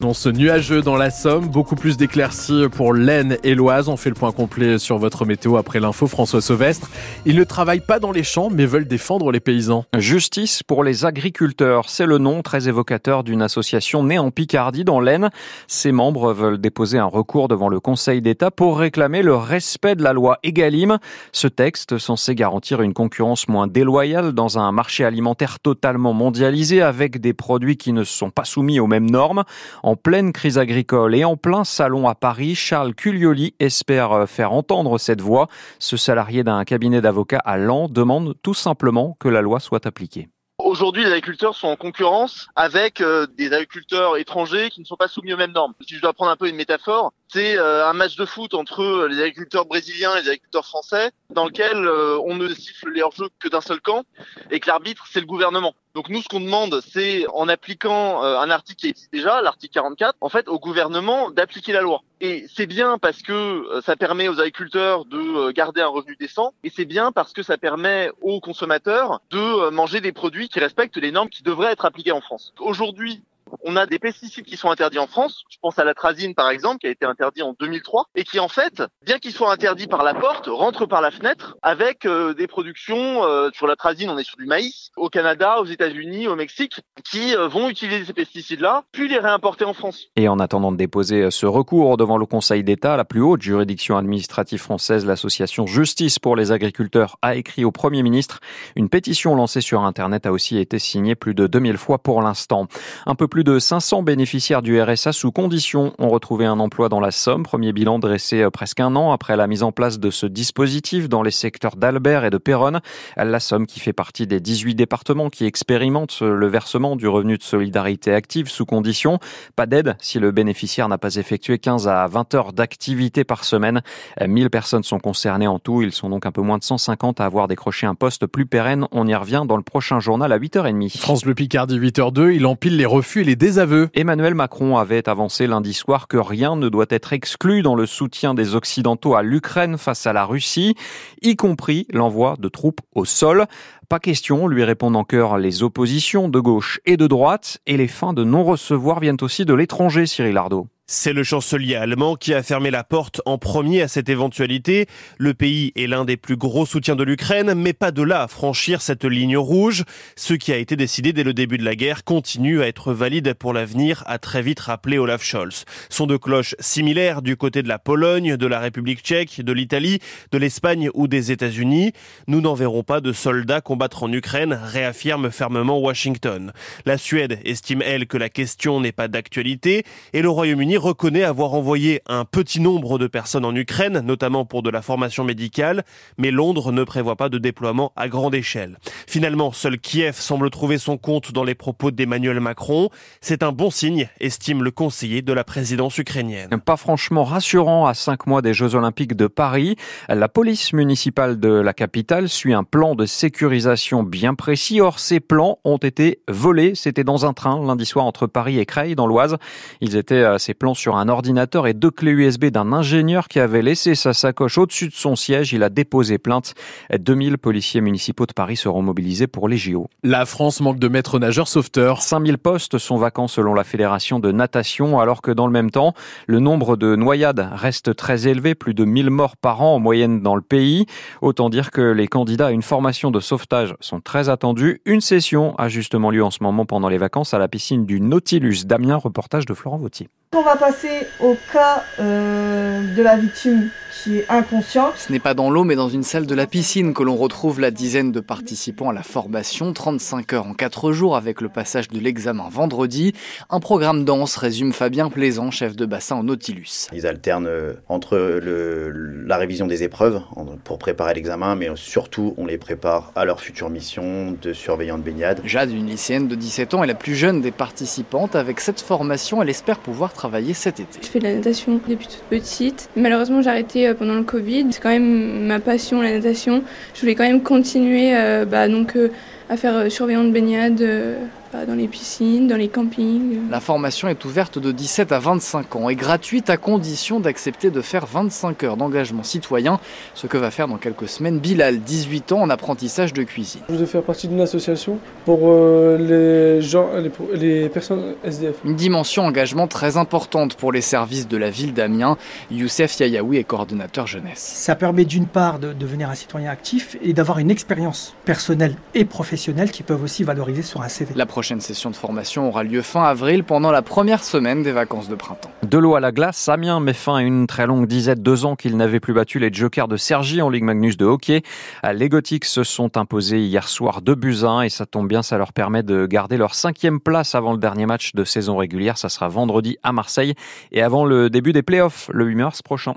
Dans ce nuageux dans la Somme, beaucoup plus d'éclaircies pour l'Aisne et l'Oise. On fait le point complet sur votre météo après l'info. François Sauvestre. Ils ne travaillent pas dans les champs, mais veulent défendre les paysans. Justice pour les agriculteurs. C'est le nom très évocateur d'une association née en Picardie, dans l'Aisne. Ses membres veulent déposer un recours devant le Conseil d'État pour réclamer le respect de la loi Egalim. Ce texte, censé garantir une concurrence moins déloyale dans un marché alimentaire totalement mondialisé avec des produits qui ne sont pas soumis aux mêmes normes. En pleine crise agricole et en plein salon à Paris, Charles Culioli espère euh, faire entendre cette voix. Ce salarié d'un cabinet d'avocats à Lens demande tout simplement que la loi soit appliquée. Aujourd'hui, les agriculteurs sont en concurrence avec euh, des agriculteurs étrangers qui ne sont pas soumis aux mêmes normes. Si je dois prendre un peu une métaphore, c'est euh, un match de foot entre les agriculteurs brésiliens et les agriculteurs français dans lequel on ne siffle les hors-jeux que d'un seul camp et que l'arbitre, c'est le gouvernement. Donc nous, ce qu'on demande, c'est en appliquant euh, un article qui existe déjà, l'article 44, en fait, au gouvernement d'appliquer la loi. Et c'est bien parce que euh, ça permet aux agriculteurs de euh, garder un revenu décent, et c'est bien parce que ça permet aux consommateurs de manger des produits qui respectent les normes qui devraient être appliquées en France. Aujourd'hui, on a des pesticides qui sont interdits en France. Je pense à la trazine, par exemple, qui a été interdit en 2003 et qui, en fait, bien qu'il soit interdit par la porte, rentre par la fenêtre avec euh, des productions. Euh, sur la trazine, on est sur du maïs. Au Canada, aux États-Unis, au Mexique, qui euh, vont utiliser ces pesticides-là, puis les réimporter en France. Et en attendant de déposer ce recours devant le Conseil d'État, la plus haute juridiction administrative française, l'association Justice pour les agriculteurs, a écrit au Premier ministre. Une pétition lancée sur Internet a aussi été signée plus de 2000 fois pour l'instant. Un peu plus plus de 500 bénéficiaires du RSA sous condition ont retrouvé un emploi dans la Somme. Premier bilan dressé euh, presque un an après la mise en place de ce dispositif dans les secteurs d'Albert et de Péronne. La Somme qui fait partie des 18 départements qui expérimentent le versement du revenu de solidarité active sous condition. Pas d'aide si le bénéficiaire n'a pas effectué 15 à 20 heures d'activité par semaine. 1000 personnes sont concernées en tout. Ils sont donc un peu moins de 150 à avoir décroché un poste plus pérenne. On y revient dans le prochain journal à 8h30. France Picardie 8h02, il empile les refus les. Emmanuel Macron avait avancé lundi soir que rien ne doit être exclu dans le soutien des Occidentaux à l'Ukraine face à la Russie, y compris l'envoi de troupes au sol. Pas question, lui répondent en les oppositions de gauche et de droite, et les fins de non-recevoir viennent aussi de l'étranger, Cyril Ardo. C'est le chancelier allemand qui a fermé la porte en premier à cette éventualité. Le pays est l'un des plus gros soutiens de l'Ukraine, mais pas de là à franchir cette ligne rouge. Ce qui a été décidé dès le début de la guerre continue à être valide pour l'avenir, a très vite rappelé Olaf Scholz. Sont de cloches similaires du côté de la Pologne, de la République tchèque, de l'Italie, de l'Espagne ou des États-Unis. Nous n'enverrons pas de soldats combattre en Ukraine, réaffirme fermement Washington. La Suède estime, elle, que la question n'est pas d'actualité et le Royaume-Uni reconnaît avoir envoyé un petit nombre de personnes en Ukraine, notamment pour de la formation médicale, mais Londres ne prévoit pas de déploiement à grande échelle. Finalement, seul Kiev semble trouver son compte dans les propos d'Emmanuel Macron. C'est un bon signe, estime le conseiller de la présidence ukrainienne. Pas franchement rassurant à cinq mois des Jeux Olympiques de Paris. La police municipale de la capitale suit un plan de sécurisation bien précis. Or, ces plans ont été volés. C'était dans un train lundi soir entre Paris et Creil, dans l'Oise. Ils étaient, euh, ces plans sur un ordinateur et deux clés USB d'un ingénieur qui avait laissé sa sacoche au-dessus de son siège. Il a déposé plainte. 2000 policiers municipaux de Paris seront mobilisés pour les JO. La France manque de maîtres nageurs sauveteurs. 5000 postes sont vacants selon la Fédération de natation, alors que dans le même temps, le nombre de noyades reste très élevé, plus de 1000 morts par an en moyenne dans le pays. Autant dire que les candidats à une formation de sauvetage sont très attendus. Une session a justement lieu en ce moment pendant les vacances à la piscine du Nautilus. Damien, reportage de Florent Vautier. On va passer au cas euh, de la victime qui est inconsciente. Ce n'est pas dans l'eau mais dans une salle de la piscine que l'on retrouve la dizaine de participants à la formation, 35 heures en 4 jours avec le passage de l'examen vendredi. Un programme dense, résume Fabien Plaisant, chef de bassin au Nautilus. Ils alternent euh, entre le, la révision des épreuves pour préparer l'examen mais surtout on les prépare à leur future mission de surveillant de baignade. Jade, une lycéenne de 17 ans, est la plus jeune des participantes. Avec cette formation, elle espère pouvoir Je fais de la natation depuis toute petite. Malheureusement, j'ai arrêté euh, pendant le Covid. C'est quand même ma passion, la natation. Je voulais quand même continuer euh, bah, donc, euh, à faire surveillant de baignade dans les piscines, dans les campings. La formation est ouverte de 17 à 25 ans et gratuite à condition d'accepter de faire 25 heures d'engagement citoyen, ce que va faire dans quelques semaines Bilal, 18 ans en apprentissage de cuisine. Je voudrais faire partie d'une association pour euh, les gens, les, les personnes SDF. Une dimension engagement très importante pour les services de la ville d'Amiens. Youssef Yayaoui est coordonnateur jeunesse. Ça permet d'une part de devenir un citoyen actif et d'avoir une expérience personnelle et professionnelle qui peuvent aussi valoriser sur un CV. La prochaine session de formation aura lieu fin avril pendant la première semaine des vacances de printemps. De l'eau à la glace, Amiens met fin à une très longue disette, deux ans qu'il n'avait plus battu les Jokers de Sergi en Ligue Magnus de hockey. Les Gothiques se sont imposés hier soir 2 buts 1 et ça tombe bien, ça leur permet de garder leur cinquième place avant le dernier match de saison régulière. Ça sera vendredi à Marseille et avant le début des playoffs le 8 mars prochain.